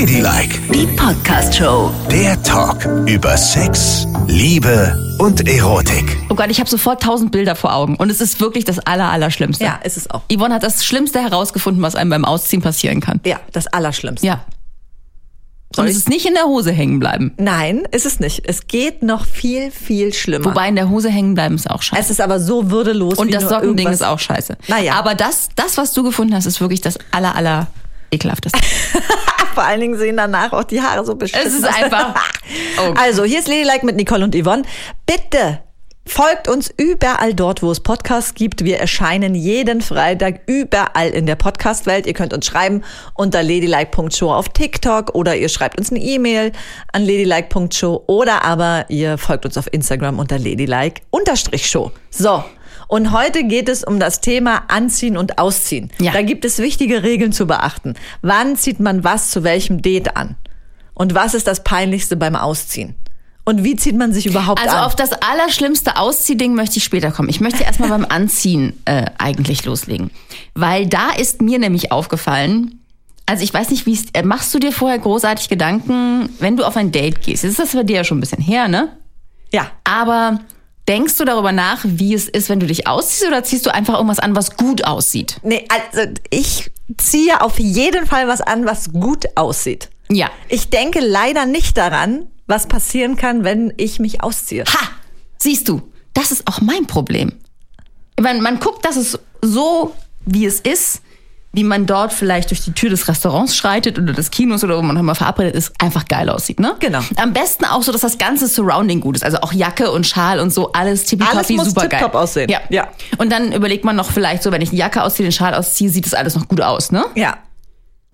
Ladylike, Die Podcast-Show. der Talk über Sex, Liebe und Erotik. Oh Gott, ich habe sofort tausend Bilder vor Augen. Und es ist wirklich das Aller, Allerschlimmste. Ja, ist es auch. Yvonne hat das Schlimmste herausgefunden, was einem beim Ausziehen passieren kann. Ja, das Allerschlimmste. Ja. Und es ist nicht in der Hose hängen bleiben. Nein, ist es nicht. Es geht noch viel, viel schlimmer. Wobei in der Hose hängen bleiben ist auch scheiße. es ist aber so würdelos. Und wie das Sockending irgendwas- ist auch scheiße. Naja. Aber das, das, was du gefunden hast, ist wirklich das aller, aller ekelhafteste. Vor allen Dingen sehen danach auch die Haare so beschissen Es ist einfach- Oh. Also, hier ist Ladylike mit Nicole und Yvonne. Bitte folgt uns überall dort, wo es Podcasts gibt. Wir erscheinen jeden Freitag überall in der Podcast-Welt. Ihr könnt uns schreiben unter ladylike.show auf TikTok oder ihr schreibt uns eine E-Mail an ladylike.show oder aber ihr folgt uns auf Instagram unter ladylike-show. So. Und heute geht es um das Thema Anziehen und Ausziehen. Ja. Da gibt es wichtige Regeln zu beachten. Wann zieht man was zu welchem Date an? Und was ist das Peinlichste beim Ausziehen? Und wie zieht man sich überhaupt Also an? auf das allerschlimmste Ausziehding möchte ich später kommen. Ich möchte erstmal beim Anziehen äh, eigentlich loslegen. Weil da ist mir nämlich aufgefallen, also ich weiß nicht, wie es, äh, machst du dir vorher großartig Gedanken, wenn du auf ein Date gehst? Jetzt ist das bei dir ja schon ein bisschen her, ne? ja. Aber denkst du darüber nach, wie es ist, wenn du dich ausziehst oder ziehst du einfach irgendwas an, was gut aussieht? Nee, also ich ziehe auf jeden Fall was an, was gut aussieht. Ja. Ich denke leider nicht daran, was passieren kann, wenn ich mich ausziehe. Ha! Siehst du, das ist auch mein Problem. Meine, man guckt, dass es so, wie es ist, wie man dort vielleicht durch die Tür des Restaurants schreitet oder des Kinos oder wo man nochmal verabredet ist, einfach geil aussieht, ne? Genau. Am besten auch so, dass das ganze Surrounding gut ist. Also auch Jacke und Schal und so, alles tippitoppi, muss super geil. tipptopp aussehen. Ja. Ja. Und dann überlegt man noch vielleicht so, wenn ich die Jacke ausziehe, den Schal ausziehe, sieht das alles noch gut aus, ne? Ja.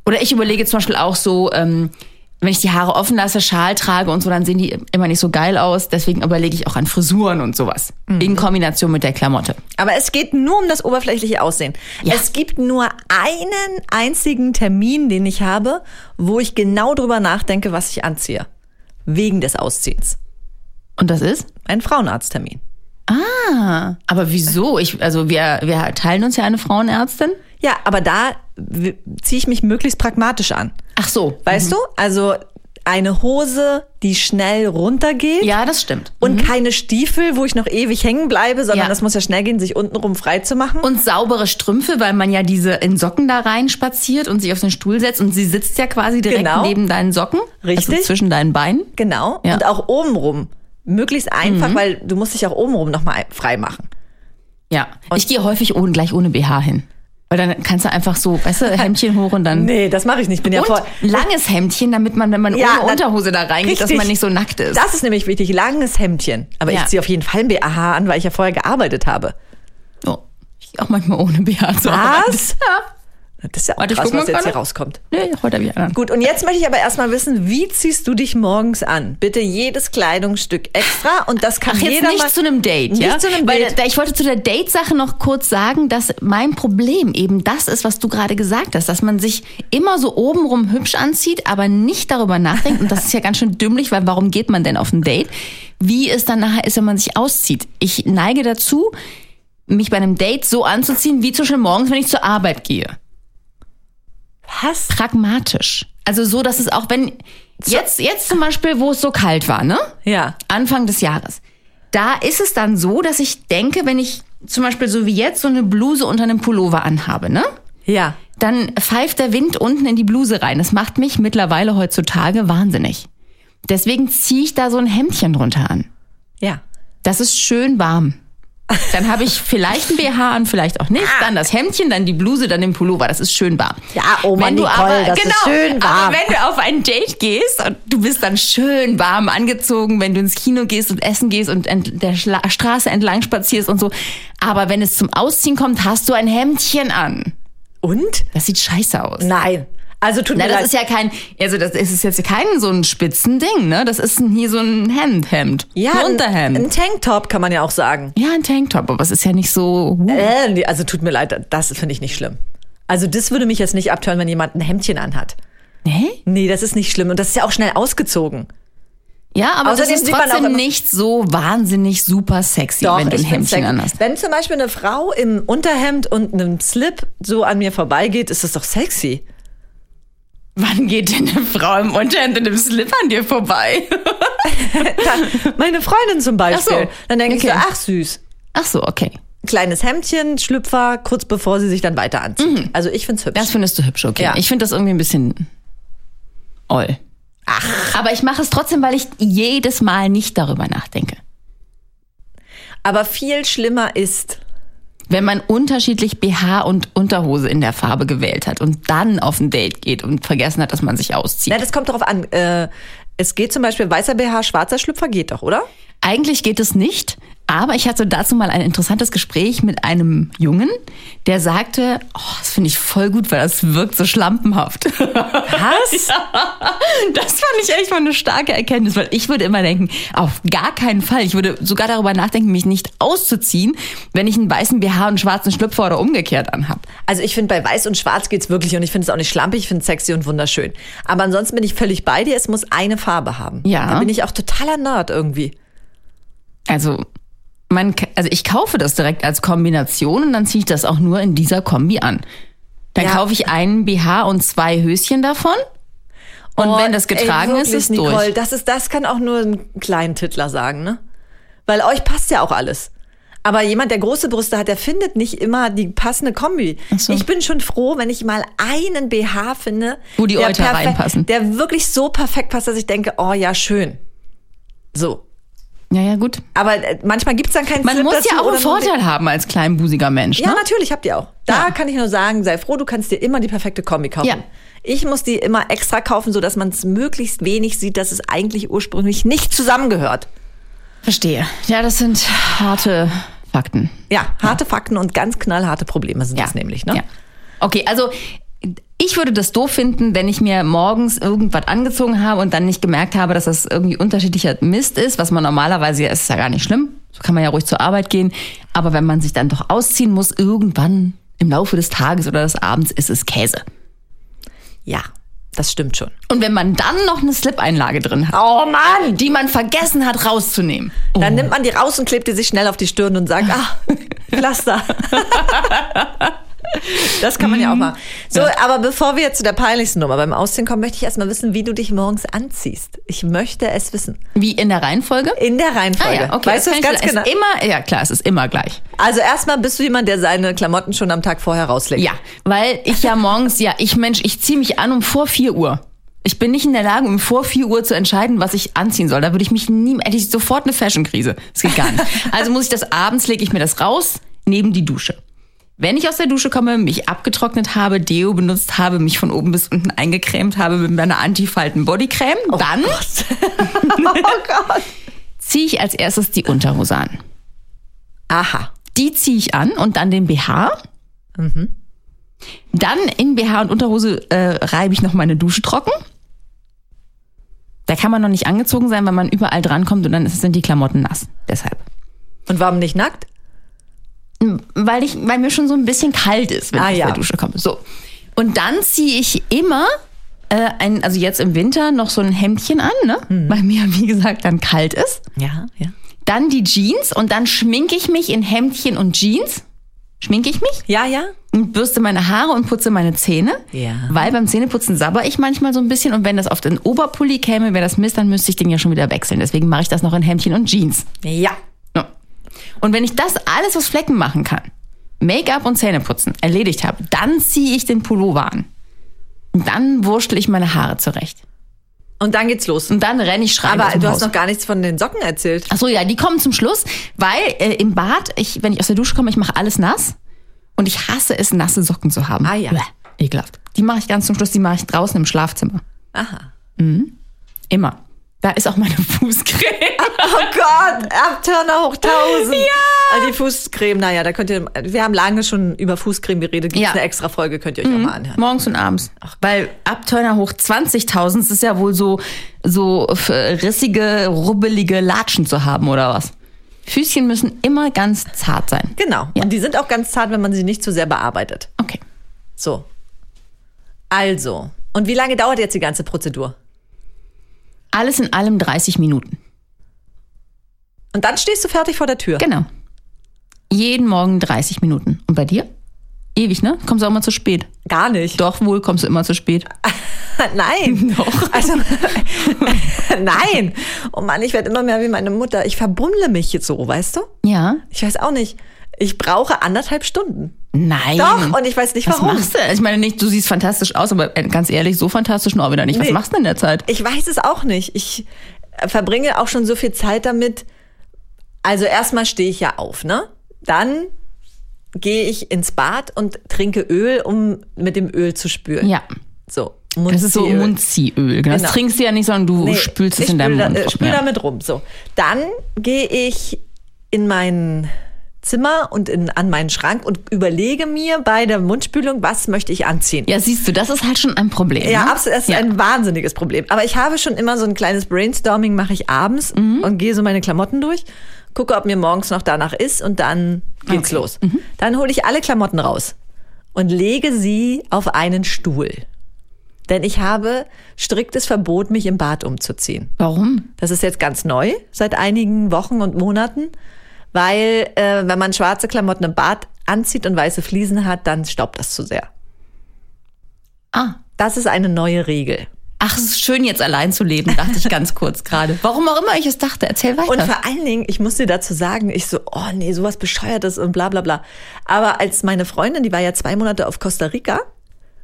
Oder ich überlege zum Beispiel auch so, ähm, wenn ich die Haare offen lasse, Schal trage und so, dann sehen die immer nicht so geil aus. Deswegen überlege ich auch an Frisuren und sowas. Mhm. In Kombination mit der Klamotte. Aber es geht nur um das oberflächliche Aussehen. Ja. Es gibt nur einen einzigen Termin, den ich habe, wo ich genau drüber nachdenke, was ich anziehe. Wegen des Ausziehens. Und das ist? Ein Frauenarzttermin. Ah, aber wieso? Ich, also wir, wir teilen uns ja eine Frauenärztin. Ja, aber da ziehe ich mich möglichst pragmatisch an. Ach so. Weißt du? Also eine Hose, die schnell runtergeht. Ja, das stimmt. Und keine Stiefel, wo ich noch ewig hängen bleibe, sondern Ja. das muss ja schnell gehen, sich untenrum frei zu machen. Und saubere Strümpfe, weil man ja diese in Socken da rein spaziert und sich auf den Stuhl setzt und sie sitzt ja quasi direkt Genau. neben deinen Socken. Richtig. Also zwischen deinen Beinen. genau. Ja. Und auch obenrum. Möglichst einfach, weil du musst dich auch obenrum nochmal frei machen. Ja. ich gehe häufig ohne, gleich ohne BH hin. Weil dann kannst du einfach so, weißt du, Hemdchen hoch und dann. Nee, das mache ich nicht. Ich bin ja Und voll. langes Hemdchen, damit man, wenn man Ja, ohne Unterhose da reingeht, dass Richtig. man nicht so nackt ist. Das ist nämlich wichtig. Langes Hemdchen. Aber Ja. ich ziehe auf jeden Fall ein BAH an, weil ich ja vorher gearbeitet habe. oh, ich auch manchmal ohne BH Arbeit. Was? Ja. Das ist ja auch Warte, krass, was jetzt hier rauskommt. Nee, heute habe ich einen. Gut, und jetzt möchte ich aber erstmal wissen, wie ziehst du dich morgens an? Bitte jedes Kleidungsstück extra und das kann Ach, jetzt jeder nicht mal zu einem Date, nicht ja? zu einem Weil Date. da, ich wollte zu der Date-Sache noch kurz sagen, dass mein Problem eben das ist, was du gerade gesagt hast, dass man sich immer so obenrum hübsch anzieht, aber nicht darüber nachdenkt. Und das ist ja ganz schön dümmlich, weil warum geht man denn auf ein Date? Wie es dann nachher ist, wenn man sich auszieht. Ich neige dazu, mich bei einem Date so anzuziehen, wie zum Beispiel morgens, wenn ich zur Arbeit gehe. Was? Pragmatisch. Also so, dass es auch, wenn jetzt, jetzt zum Beispiel, wo es so kalt war, ne? Ja. Anfang des Jahres. Da ist es dann so, dass ich denke, wenn ich zum Beispiel so wie jetzt so eine Bluse unter einem Pullover anhabe, ne? Ja. Dann pfeift der Wind unten in die Bluse rein. Das macht mich mittlerweile heutzutage wahnsinnig. Deswegen ziehe ich da so ein Hemdchen drunter an. Ja. Das ist schön warm. Dann habe ich vielleicht ein BH an, vielleicht auch nicht. Dann das Hemdchen, dann die Bluse, dann den Pullover. Das ist schön warm. Ja, oh Mann, wenn du Nicole, aber, das ist genau, schön warm. Aber wenn du auf ein Date gehst und du bist dann schön warm angezogen, wenn du ins Kino gehst und essen gehst und der Schla Straße entlang spazierst und so. Aber wenn es zum Ausziehen kommt, hast du ein Hemdchen an. Und? Das sieht scheiße aus. Nein. Also tut Na, mir das leid. ist ja kein, also das ist jetzt kein so ein Spitzending, ne? Das ist ein- hier so ein Hemd, Hemd. ja, ein Unterhemd. ein Tanktop kann man ja auch sagen. ja, ein Tanktop, aber es ist ja nicht so. uh. Äh, also tut mir leid, das finde ich nicht schlimm. Also das würde mich jetzt nicht abtören, wenn jemand ein Hemdchen anhat. Nee? Nee, das ist nicht schlimm. Und das ist ja auch schnell ausgezogen. Ja, aber Außerdem das ist sieht man auch trotzdem nicht so wahnsinnig super sexy, Doch, wenn du ein Hemdchen anhast. Wenn zum Beispiel eine Frau im Unterhemd und einem Slip so an mir vorbeigeht, ist das doch sexy. Wann geht denn eine Frau im Unterhemd und im Slip an dir vorbei? Dann, meine Freundin zum Beispiel. Ach so. Dann denke ich so, Okay. ach süß. Ach so, okay. Kleines Hemdchen, Schlüpfer, kurz bevor sie sich dann weiter anzieht. Also ich find's hübsch. Das findest du hübsch, okay. Ja. Ich finde das irgendwie ein bisschen oll. Ach. Aber ich mache es trotzdem, weil ich jedes Mal nicht darüber nachdenke. Aber viel schlimmer ist, Wenn man unterschiedlich BH und Unterhose in der Farbe gewählt hat und dann auf ein Date geht und vergessen hat, dass man sich auszieht. na, das kommt darauf an. Äh, es geht zum Beispiel weißer BH, schwarzer Schlüpfer geht doch, oder? Eigentlich geht es nicht, aber ich hatte dazu mal ein interessantes Gespräch mit einem Jungen, der sagte, oh, das finde ich voll gut, weil das wirkt so schlampenhaft. Was? Das fand ich echt mal eine starke Erkenntnis, weil ich würde immer denken, auf gar keinen Fall. Ich würde sogar darüber nachdenken, mich nicht auszuziehen, wenn ich einen weißen BH und einen schwarzen Schlüpfer oder umgekehrt anhab. Also ich finde, bei Weiß und Schwarz geht's wirklich und ich finde es auch nicht schlampig, ich finde es sexy und wunderschön. Aber ansonsten bin ich völlig bei dir, es muss eine Farbe haben. Ja. Da bin ich auch totaler Nerd irgendwie. Also, man, also ich kaufe das direkt als Kombination und dann ziehe ich das auch nur in dieser Kombi an. Dann Ja. kaufe ich einen BH und zwei Höschen davon. Und Oh, wenn das getragen ey, ist, wirklich, ist Nicole, durch. Das, ist, das kann auch nur ein kleinen Titler sagen, ne? Weil euch passt ja auch alles. Aber jemand, der große Brüste hat, der findet nicht immer die passende Kombi. so. Ich bin schon froh, wenn ich mal einen BH finde, Wo die Euter reinpassen. Der wirklich so perfekt passt, dass ich denke, oh ja, schön. So. Ja, ja, gut. Aber äh, manchmal gibt's dann keinen Man Slip muss ja auch einen Vorteil haben als kleinbusiger Mensch. Ja, ne? natürlich habt ihr auch. Da Ja. kann ich nur sagen, sei froh, du kannst dir immer die perfekte Kombi kaufen. Ja. Ich muss die immer extra kaufen, sodass man es möglichst wenig sieht, dass es eigentlich ursprünglich nicht zusammengehört. Verstehe. Ja, das sind harte Fakten. Ja, harte Fakten und ganz knallharte Probleme sind das nämlich, ne? Ja. Okay, also ich würde das doof finden, wenn ich mir morgens irgendwas angezogen habe und dann nicht gemerkt habe, dass das irgendwie unterschiedlicher Mist ist, was man normalerweise, ja, ist ja gar nicht schlimm. So kann man ja ruhig zur Arbeit gehen. Aber wenn man sich dann doch ausziehen muss, irgendwann im Laufe des Tages oder des Abends ist es Käse. Ja, das stimmt schon. Und wenn man dann noch eine Slip-Einlage drin hat, Oh Mann! die man vergessen hat rauszunehmen. Dann nimmt man die raus und klebt die sich schnell auf die Stirn und sagt, ah, Pflaster. Das kann man ja auch machen. So, aber bevor wir jetzt zu der peinlichsten Nummer beim Ausziehen kommen, möchte ich erstmal wissen, wie du dich morgens anziehst. Ich möchte es wissen. Wie in der Reihenfolge? In der Reihenfolge. Ah ja, okay. weißt du das ganz genau? Immer, ja klar, es ist immer gleich. Also erstmal bist du jemand, der seine Klamotten schon am Tag vorher rauslegt. Ja, weil ich ja morgens, ja, ich Mensch, ich ziehe mich an um vor 4 Uhr. Ich bin nicht in der Lage, um vor 4 Uhr zu entscheiden, was ich anziehen soll. Da würde ich mich nie, hätte ich sofort eine Fashion-Krise. Das geht gar nicht. Also muss ich das abends, lege ich mir das raus, neben die Dusche. Wenn ich aus der Dusche komme, mich abgetrocknet habe, Deo benutzt habe, mich von oben bis unten eingecremt habe mit meiner Antifalten-Bodycreme, dann Oh Gott. ziehe ich als erstes die Unterhose an. Aha. Die ziehe ich an und dann den BH. Dann in BH und Unterhose äh, reibe ich noch meine Dusche trocken. Da kann man noch nicht angezogen sein, weil man überall drankommt und dann sind die Klamotten nass. Deshalb. Und warum nicht nackt? Weil, ich, weil mir schon so ein bisschen kalt ist, wenn Ah, ich ja. aus der Dusche komme. So. Und dann ziehe ich immer äh, ein, also jetzt im Winter noch so ein Hemdchen an, ne? Mhm. Weil mir, wie gesagt, dann kalt ist. Ja, ja. Dann die Jeans und dann schminke ich mich in Hemdchen und Jeans. Schminke ich mich? Ja, ja. und bürste meine Haare und putze meine Zähne. Ja. Weil beim Zähneputzen sabber ich manchmal so ein bisschen und wenn das auf den Oberpulli käme, wäre das Mist, dann müsste ich den ja schon wieder wechseln. Deswegen mache ich das noch in Hemdchen und Jeans. Ja. Und wenn ich das alles, was Flecken machen kann, Make-up und Zähneputzen erledigt habe, dann ziehe ich den Pullover an. Und dann wurschtel ich meine Haare zurecht. Und dann geht's los. Und dann renne ich schreiend aus Aber du Haus. hast noch gar nichts von den Socken erzählt. Ach so, ja, die kommen zum Schluss, weil äh, im Bad, ich, wenn ich aus der Dusche komme, ich mache alles nass und ich hasse es, nasse Socken zu haben. Ah, ja. Bäh, ekelhaft. Die mache ich ganz zum Schluss, die mache ich draußen im Schlafzimmer. Aha. Immer. Da ist auch meine Fußcreme. Oh Gott, Abturner hoch 1000. Ja. Also die Fußcreme, naja, da könnt ihr, wir haben lange schon über Fußcreme geredet. Gibt's Ja. eine extra Folge, könnt ihr euch auch mal anhören. Morgens und abends. Weil Abturner hoch 20.000 das ist ja wohl so, so rissige, rubbelige Latschen zu haben oder was. Füßchen müssen immer ganz zart sein. Genau. Ja. Und die sind auch ganz zart, wenn man sie nicht zu sehr bearbeitet. Okay. So. Also. Und wie lange dauert jetzt die ganze Prozedur? Alles in allem 30 Minuten. Und dann stehst du fertig vor der Tür. Genau. Jeden Morgen 30 Minuten. Und bei dir? Ewig, ne? Kommst du auch immer zu spät. Gar nicht. Doch, wohl kommst du immer zu spät. Nein. Doch. Also, nein. Oh Mann, ich werde immer mehr wie meine Mutter. Ich verbummle mich jetzt so, weißt du? Ja. Ich weiß auch nicht. Ich brauche anderthalb Stunden. Nein. Doch, und ich weiß nicht Was warum. machst du? Ich meine nicht, du siehst fantastisch aus, aber äh, ganz ehrlich, so fantastisch nur auch wieder nicht. Was Nee. machst du in der Zeit? Ich weiß es auch nicht. Ich äh, verbringe auch schon so viel Zeit damit. Also erstmal stehe ich ja auf, ne? Dann gehe ich ins Bad und trinke Öl, um mit dem Öl zu spülen. Ja. So. Das ist so. Mundziöl. Genau. Das trinkst du ja nicht, sondern du Nee, spülst es in deinem spül Mund. Da, äh, spül ja. damit rum. So. Dann gehe ich in mein Zimmer und in, an meinen Schrank und überlege mir bei der Mundspülung, was möchte ich anziehen. ja, siehst du, das ist halt schon ein Problem. Ja, ne? absolut. Das ist Ja. ein wahnsinniges Problem. Aber ich habe schon immer so ein kleines Brainstorming, mache ich abends Mhm. und gehe so meine Klamotten durch, gucke, ob mir morgens noch danach ist und dann geht's Okay. Mhm. los. Dann hole ich alle Klamotten raus und lege sie auf einen Stuhl. Denn ich habe striktes Verbot, mich im Bad umzuziehen. Warum? Das ist jetzt ganz neu, seit einigen Wochen und Monaten, weil äh, wenn man schwarze Klamotten im Bad anzieht und weiße Fliesen hat, dann staubt das zu sehr. Ah. Das ist eine neue Regel. Ach, es ist schön, jetzt allein zu leben, dachte ich ganz kurz gerade. Warum auch immer ich es dachte. Erzähl weiter. Und vor allen Dingen, ich muss dir dazu sagen, ich so, oh nee, sowas Bescheuertes und bla bla bla. Aber als meine Freundin, die war ja zwei Monate auf Costa Rica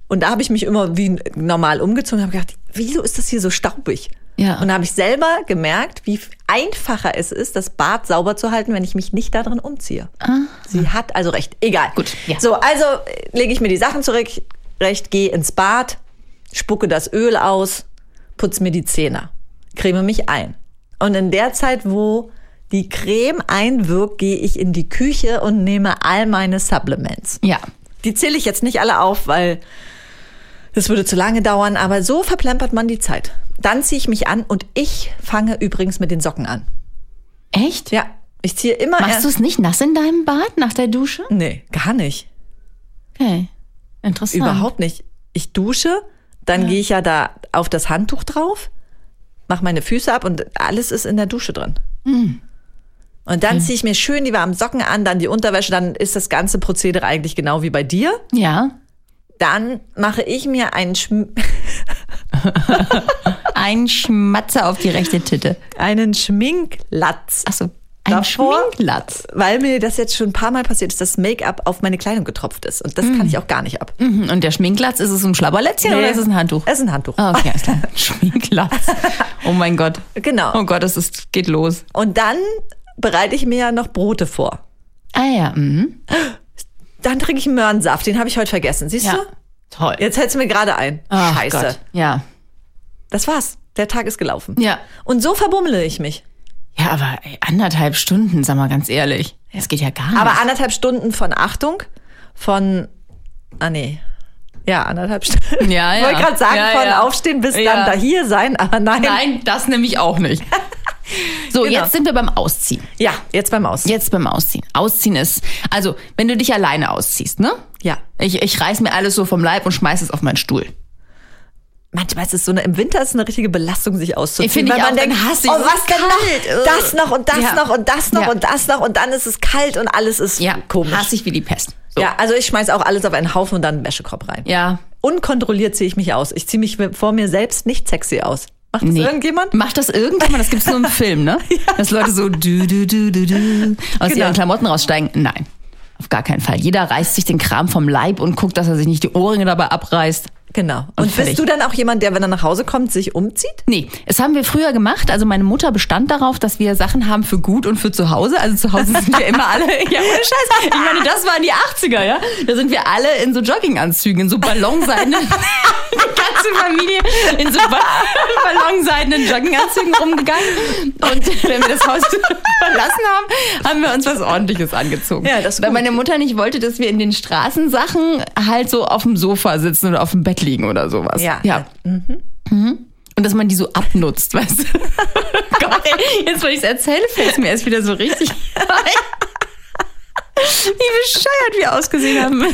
und da habe ich mich immer wie normal umgezogen und habe gedacht, wieso ist das hier so staubig? Ja. Und da habe ich selber gemerkt, wie einfacher es ist, das Bad sauber zu halten, wenn ich mich nicht darin umziehe. Sie hat also recht. Egal. Gut, ja. So, also lege ich mir die Sachen zurecht, recht, gehe ins Bad, spucke das Öl aus, putze mir die Zähne, creme mich ein. Und in der Zeit, wo die Creme einwirkt, gehe ich in die Küche und nehme all meine Supplements. ja. Die zähle ich jetzt nicht alle auf, weil das würde zu lange dauern, aber so verplempert man die Zeit. Dann ziehe ich mich an und ich fange übrigens mit den Socken an. Echt? Ja, ich ziehe immer Machst du es nicht nass in deinem Bad nach der Dusche? Nee, gar nicht. Okay. Interessant. Überhaupt nicht. Ich dusche, dann gehe ich ja da auf das Handtuch drauf, mache meine Füße ab und alles ist in der Dusche drin. Hm. Und dann ziehe ich mir schön die warmen Socken an, dann die Unterwäsche, dann ist das ganze Prozedere eigentlich genau wie bei dir. Ja. Dann mache ich mir einen, Schm Ein Schmatzer auf die rechte Titte. einen Schminklatz. Achso. Ein Davor, Schminklatz. Weil mir das jetzt schon ein paar Mal passiert ist, dass Make-up auf meine Kleidung getropft ist. Und das kann ich auch gar nicht ab. Mhm. Und der Schminklatz, ist es ein Schlabberlätzchen oder ist es ein Handtuch? Es ist ein Handtuch. Ah, okay, klar. Schminklatz. Oh mein Gott. Genau. Oh Gott, es ist, geht los. Und dann bereite ich mir ja noch Brote vor. Ah ja. Mhm. Dann trinke ich einen Möhrensaft, den habe ich heute vergessen. Siehst Ja. du? Toll. Jetzt hältst du mir gerade ein. Ach Scheiße. Gott. Ja. Das war's. Der Tag ist gelaufen. Ja. Und so verbummle ich mich. Ja, aber ey, anderthalb Stunden, sag mal ganz ehrlich. Das geht ja gar nicht. Aber anderthalb Stunden von Achtung, von. Ah, nee. Ja, anderthalb Stunden. Ja, Ich ja. wollte gerade sagen, Ja, von ja. Aufstehen bis Ja. dann da hier sein, aber nein. Nein, das nämlich auch nicht. So, Genau. jetzt sind wir beim Ausziehen. Ja, jetzt beim Aus. Jetzt beim Ausziehen. Ausziehen ist, also, wenn du dich alleine ausziehst, ne? Ja. Ich, ich reiß mir alles so vom Leib und schmeiß es auf meinen Stuhl. Manchmal ist es so eine, im Winter ist es eine richtige Belastung, sich auszuziehen. Finde ich weil man auch, denkt, dann hasse ich oh, so was denn kalt. Das noch und das Ja. noch und das noch Ja. und das noch und dann ist es kalt und alles ist Ja, komisch. Hasse ich wie die Pest. So. Ja, also ich schmeiß auch alles auf einen Haufen und dann einen Wäschekorb rein. Ja. Unkontrolliert ziehe ich mich aus. Ich ziehe mich vor mir selbst nicht sexy aus. Macht das Nee. irgendjemand? Macht das irgendjemand? Das gibt's nur im Film, ne? Dass Leute so du, du, du, du, du, aus Genau. ihren Klamotten raussteigen. Nein. Auf gar keinen Fall. Jeder reißt sich den Kram vom Leib und guckt, dass er sich nicht die Ohrringe dabei abreißt. Genau. Und, Und bist du dann auch jemand, der, wenn er nach Hause kommt, sich umzieht? Nee, es haben wir früher gemacht. Also meine Mutter bestand darauf, dass wir Sachen haben für gut und für zu Hause. Also zu Hause sind wir immer alle, ja ohne Scheiß. Ich meine, das waren die 80er, ja. Da sind wir alle in so Jogginganzügen, in so ballonseidenen, ganze Familie in so ba ballonseidenen Jogginganzügen rumgegangen. Und wenn wir das Haus verlassen haben, haben wir uns was ordentliches angezogen. Ja, das Weil meine Mutter nicht wollte, dass wir in den Straßensachen halt so auf dem Sofa sitzen oder auf dem Bett liegen oder sowas. Ja. ja. Mhm. Und dass man die so abnutzt, weißt du? Gott, ey, jetzt, wo ich es erzähle, fällt es mir erst wieder so richtig. Wie bescheuert wir ausgesehen haben.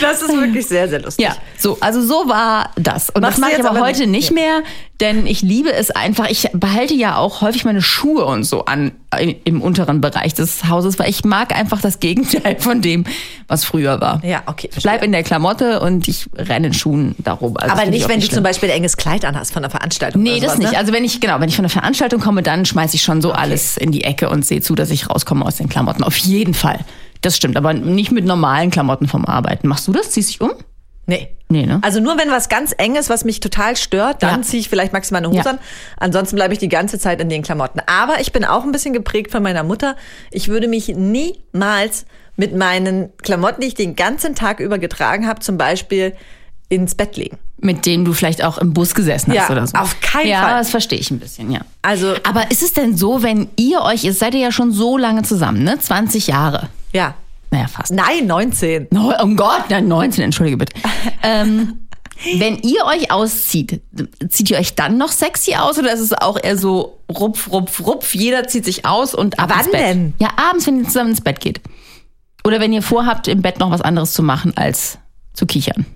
Das ist wirklich sehr, sehr lustig. Ja, so, also so war das. Und Machst das mache ich aber aber heute nicht- nicht mehr. Denn ich liebe es einfach. Ich behalte ja auch häufig meine Schuhe und so an äh, im unteren Bereich des Hauses, weil ich mag einfach das Gegenteil von dem, was früher war. Ja, okay. Ich bleib in der Klamotte und ich renne in Schuhen darum. Also Aber nicht, wenn du schlimm. zum Beispiel ein enges Kleid anhast von einer Veranstaltung. Nee, das sowas, nicht. Ne? Also wenn ich, genau, wenn ich von einer Veranstaltung komme, dann schmeiße ich schon so alles in die Ecke und sehe zu, dass ich rauskomme aus den Klamotten. Auf jeden Fall. Das stimmt, aber nicht mit normalen Klamotten vom Arbeiten. Machst du das? Ziehst dich um? Nee. Nee, ne? Also nur wenn was ganz eng ist, was mich total stört, dann Ja. ziehe ich vielleicht maximal eine Hose Ja. an. Ansonsten bleibe ich die ganze Zeit in den Klamotten. Aber ich bin auch ein bisschen geprägt von meiner Mutter. Ich würde mich niemals mit meinen Klamotten, die ich den ganzen Tag über getragen habe, zum Beispiel ins Bett legen. Mit dem du vielleicht auch im Bus gesessen hast Ja, oder so. auf keinen ja, Fall. Ja, das verstehe ich ein bisschen, ja. Also- Aber ist es denn so, wenn ihr euch, ihr seid ja schon so lange zusammen, ne? 20 Jahre. Ja. Naja, fast. Nein, 19. No, oh Gott, nein, 19, entschuldige bitte. ähm, wenn ihr euch auszieht, zieht ihr euch dann noch sexy aus oder ist es auch eher so rupf, rupf, rupf, jeder zieht sich aus und ab Wann ins Bett? denn? Ja, abends, wenn ihr zusammen ins Bett geht. Oder wenn ihr vorhabt, im Bett noch was anderes zu machen, als zu kichern.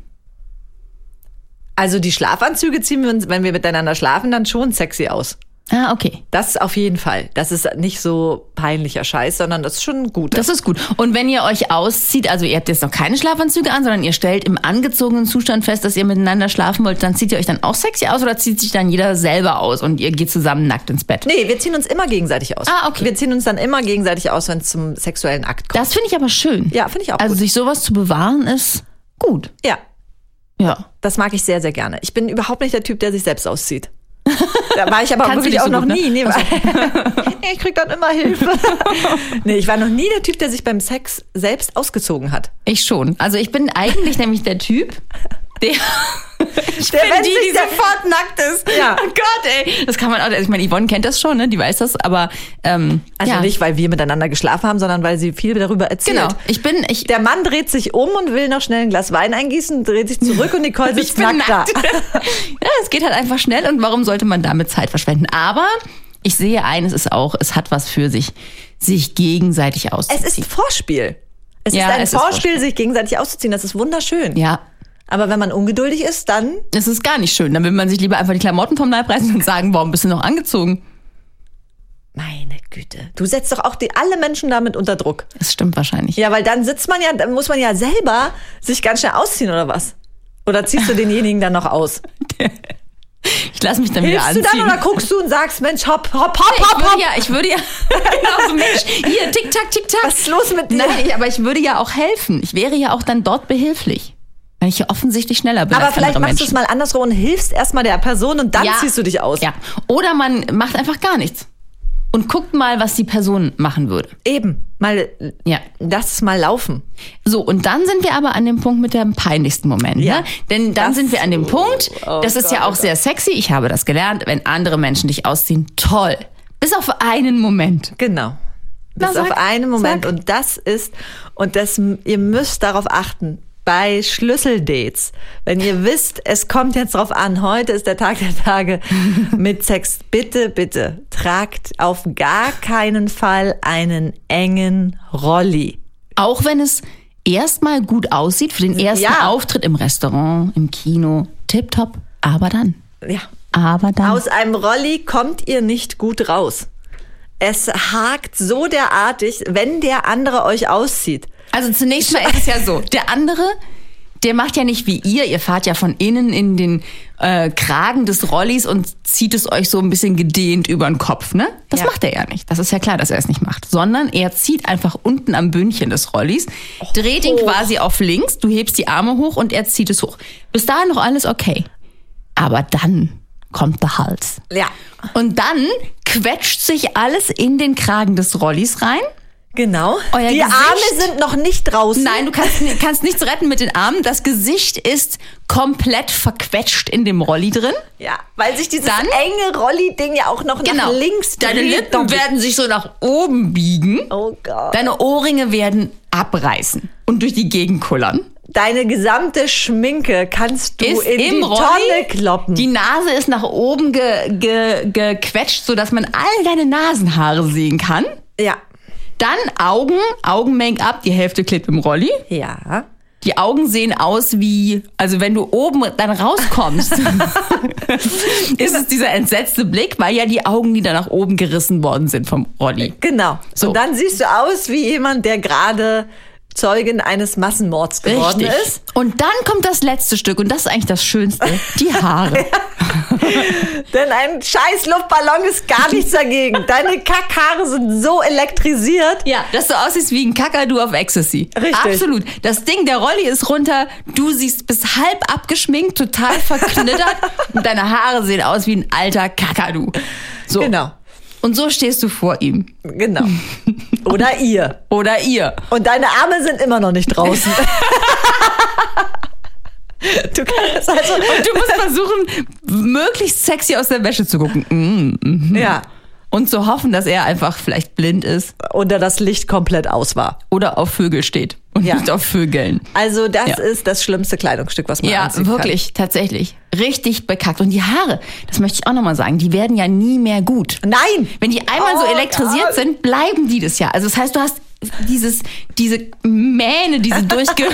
Also die Schlafanzüge ziehen wir uns, wenn wir miteinander schlafen, dann schon sexy aus. Ah, okay. Das auf jeden Fall. Das ist nicht so peinlicher Scheiß, sondern das ist schon gut. Das ist gut. Und wenn ihr euch auszieht, also ihr habt jetzt noch keine Schlafanzüge an, sondern ihr stellt im angezogenen Zustand fest, dass ihr miteinander schlafen wollt, dann zieht ihr euch dann auch sexy aus oder zieht sich dann jeder selber aus und ihr geht zusammen nackt ins Bett? Nee, wir ziehen uns immer gegenseitig aus. Ah, okay. Wir ziehen uns dann immer gegenseitig aus, wenn es zum sexuellen Akt kommt. Das finde ich aber schön. Ja, finde ich auch Also gut. sich sowas zu bewahren ist gut. Ja, Ja. das mag ich sehr, sehr gerne. Ich bin überhaupt nicht der Typ, der sich selbst auszieht. Da war ich aber Kannst wirklich auch so noch gut, ne? nie. Nee, nee, ich krieg dann immer Hilfe. nee, ich war noch nie der Typ, der sich beim Sex selbst ausgezogen hat. Ich schon. Also ich bin eigentlich nämlich der Typ, der, ich Der, bin die, die sofort nackt ist. Ja. Oh Gott, ey. Das kann man auch, also ich meine, Yvonne kennt das schon, ne? Die weiß das, aber ähm, Also ja. nicht, weil wir miteinander geschlafen haben, sondern weil sie viel darüber erzählt. Genau. Ich bin, ich, Der Mann dreht sich um und will noch schnell ein Glas Wein eingießen, dreht sich zurück und Nicole ich sitzt nackt, nackt. da. ja, es geht halt einfach schnell und warum sollte man damit Zeit verschwenden? Aber ich sehe ein, es ist auch, es hat was für sich, sich gegenseitig Es auszuziehen. ist Vorspiel. Es Ja, ist ein es ist Vorspiel, Vorspiel. sich gegenseitig auszuziehen. Das ist wunderschön. ja. Aber wenn man ungeduldig ist, dann Es ist gar nicht schön. Dann will man sich lieber einfach die Klamotten vom Leib reißen und sagen, warum bist du noch angezogen? meine Güte. Du setzt doch auch die, alle Menschen damit unter Druck. Das stimmt wahrscheinlich. Ja, weil dann sitzt man ja, dann muss man ja selber sich ganz schnell ausziehen oder was? Oder ziehst du denjenigen dann noch aus? Ich lasse mich dann wieder Hilfst du anziehen. dann oder guckst du und sagst, Mensch, hopp, hopp, hopp, ich hopp, würde hopp. ja, ich würde ja, genau so, Mensch, hier, tick, tack, tick, tack. Was ist los mit dir? Nein, ich, aber ich würde ja auch helfen. Ich wäre ja auch dann dort behilflich. Weil ich ja offensichtlich schneller bin Aber vielleicht machst du es mal andersrum und hilfst erstmal der Person und dann Ja. ziehst du dich aus. Ja. Oder man macht einfach gar nichts. Und guckt mal, was die Person machen würde. Eben. Mal, Ja. lass es mal laufen. So, und dann sind wir aber an dem Punkt mit dem peinlichsten Moment. Ja. Ne? Denn dann Das- sind wir an dem Punkt, Oh das ist Gott, ja oh auch sehr sexy, ich habe das gelernt, wenn andere Menschen dich ausziehen, toll. Bis auf einen Moment. Genau. Na, Bis sag, auf einen Moment. sag. Und das ist, und das, ihr müsst darauf achten, bei Schlüsseldates, wenn ihr wisst, es kommt jetzt drauf an, heute ist der Tag der Tage mit Sex, bitte, bitte, tragt auf gar keinen Fall einen engen Rolli. Auch wenn es erstmal gut aussieht für den ersten Ja. Auftritt im Restaurant, im Kino, tipptopp, aber dann. Ja. Aber dann. Aus einem Rolli kommt ihr nicht gut raus. Es hakt so derartig, wenn der andere euch auszieht. Also zunächst mal ist es ja so, der andere, der macht ja nicht wie ihr, ihr fahrt ja von innen in den äh, Kragen des Rollis und zieht es euch so ein bisschen gedehnt über den Kopf, ne? Das Ja. macht er ja nicht. Das ist ja klar, dass er es nicht macht. Sondern er zieht einfach unten am Bündchen des Rollis, dreht ihn quasi auf links, du hebst die Arme hoch und er zieht es hoch. Bis dahin noch alles okay. Aber dann kommt der Hals. Ja. Und dann quetscht sich alles in den Kragen des Rollis rein. Genau. Euer die Gesicht- Arme sind noch nicht draußen. Nein, du kannst, kannst nichts retten mit den Armen. Das Gesicht ist komplett verquetscht in dem Rolli drin. Ja, weil sich dieses Dann- enge Rolli-Ding ja auch noch Genau. nach links Deine dreht. Lippen werden sich so nach oben biegen. Oh Gott. Deine Ohrringe werden abreißen und durch die Gegend kullern. Deine gesamte Schminke kannst du Ist in im die Rolli. Tonne kloppen. Die Nase ist nach oben ge, ge, gequetscht, sodass man all deine Nasenhaare sehen kann. ja. Dann Augen, Augen-Make-up, die Hälfte klebt im Rolli. Ja. Die Augen sehen aus wie, also wenn du oben dann rauskommst, ist es dieser entsetzte Blick, weil ja die Augenlider nach oben gerissen worden sind vom Rolli. Genau. So. Und dann siehst du aus wie jemand, der gerade Zeugin eines Massenmords geworden Richtig. ist. Und dann kommt das letzte Stück und das ist eigentlich das Schönste, die Haare. Denn ein scheiß Luftballon ist gar nichts dagegen. Deine Kackhaare sind so elektrisiert. Ja, dass du aussiehst wie ein Kakadu auf Ecstasy. Richtig. Absolut. Das Ding, der Rolli ist runter, du siehst bis halb abgeschminkt, total verknittert und deine Haare sehen aus wie ein alter Kakadu. So. Genau. Und so stehst du vor ihm. Genau. Oder ihr. Oder ihr. Und deine Arme sind immer noch nicht draußen. du kannst also. Du musst versuchen, möglichst sexy aus der Wäsche zu gucken. Mhm. Ja. Und zu hoffen, dass er einfach vielleicht blind ist Oder das Licht komplett aus war. oder auf Vögel steht und Ja. nicht auf Vögeln. Also, das Ja. ist das schlimmste Kleidungsstück, was man Ja, anziehen wirklich, tatsächlich. Richtig bekackt. Und die Haare, das möchte ich auch nochmal sagen, die werden ja nie mehr gut. kann. Nein! Wenn die einmal so Oh elektrisiert Gott. sind, bleiben die das ja. Also das heißt, du hast dieses, diese Mähne, diese durchge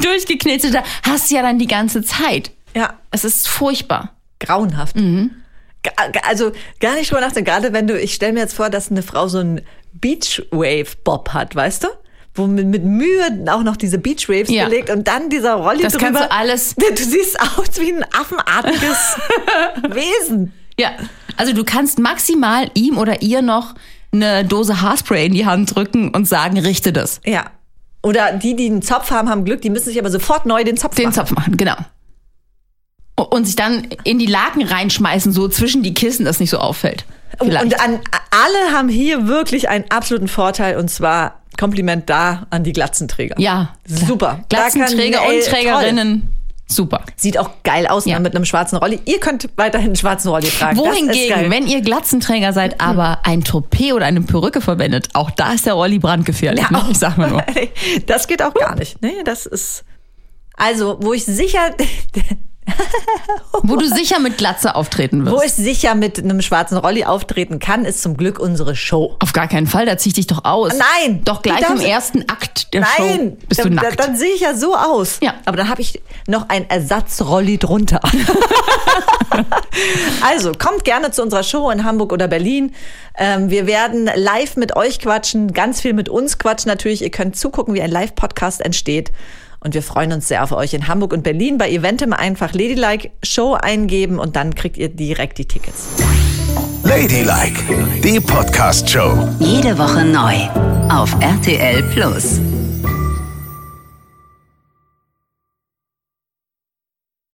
durchgeknetete, hast du ja dann die ganze Zeit. Ja, Es ist furchtbar. grauenhaft. Ga- Also gar nicht drüber nachdenken. Gerade wenn du, ich stelle mir jetzt vor, dass eine Frau so einen Beachwave-Bob hat, weißt du? Wo mit, mit Mühe auch noch diese Beachwaves Ja. gelegt und dann dieser Rolli Das drüber. kannst du alles- Du siehst aus wie ein affenartiges Wesen. Ja. Also du kannst maximal ihm oder ihr noch eine Dose Haarspray in die Hand drücken und sagen, richte das. Ja. Oder die, die einen Zopf haben, haben Glück, die müssen sich aber sofort neu den Zopf Den machen. Zopf machen, genau. Und sich dann in die Laken reinschmeißen, so zwischen die Kissen, dass nicht so auffällt. Vielleicht. Und an, alle haben hier wirklich einen absoluten Vorteil und zwar Kompliment da an die Glatzenträger. ja. Super. Glatzenträger kann- ey, und Trägerinnen. Super. Sieht auch geil aus Ja. ne, mit einem schwarzen Rolli. Ihr könnt weiterhin einen schwarzen Rolli tragen. Wohingegen, wenn ihr Glatzenträger seid, aber ein Toupet oder eine Perücke verwendet, auch da ist der Rolli brandgefährlich. ne? Ich sag mal nur. Das geht auch gar nicht. Nee, das ist. Also, wo ich sicher, Wo du sicher mit Glatze auftreten wo wirst. ich sicher mit einem schwarzen Rolli auftreten kann, ist zum Glück unsere Show. Auf gar keinen Fall, da zieh ich dich doch aus. Nein, Doch du gleich im ersten Akt der Nein, Show bist du dann, nackt. dann sehe ich ja so aus. Ja. Aber dann habe ich noch ein Ersatzrolli drunter. also kommt gerne zu unserer Show in Hamburg oder Berlin. Ähm, wir werden live mit euch quatschen, ganz viel mit uns quatschen natürlich. Ihr könnt zugucken, wie ein Live-Podcast entsteht. Und wir freuen uns sehr auf euch in Hamburg und Berlin. Bei Eventim einfach Ladylike Show eingeben und dann kriegt ihr direkt die Tickets. Ladylike, die Podcast-Show. Jede Woche neu auf RTL Plus.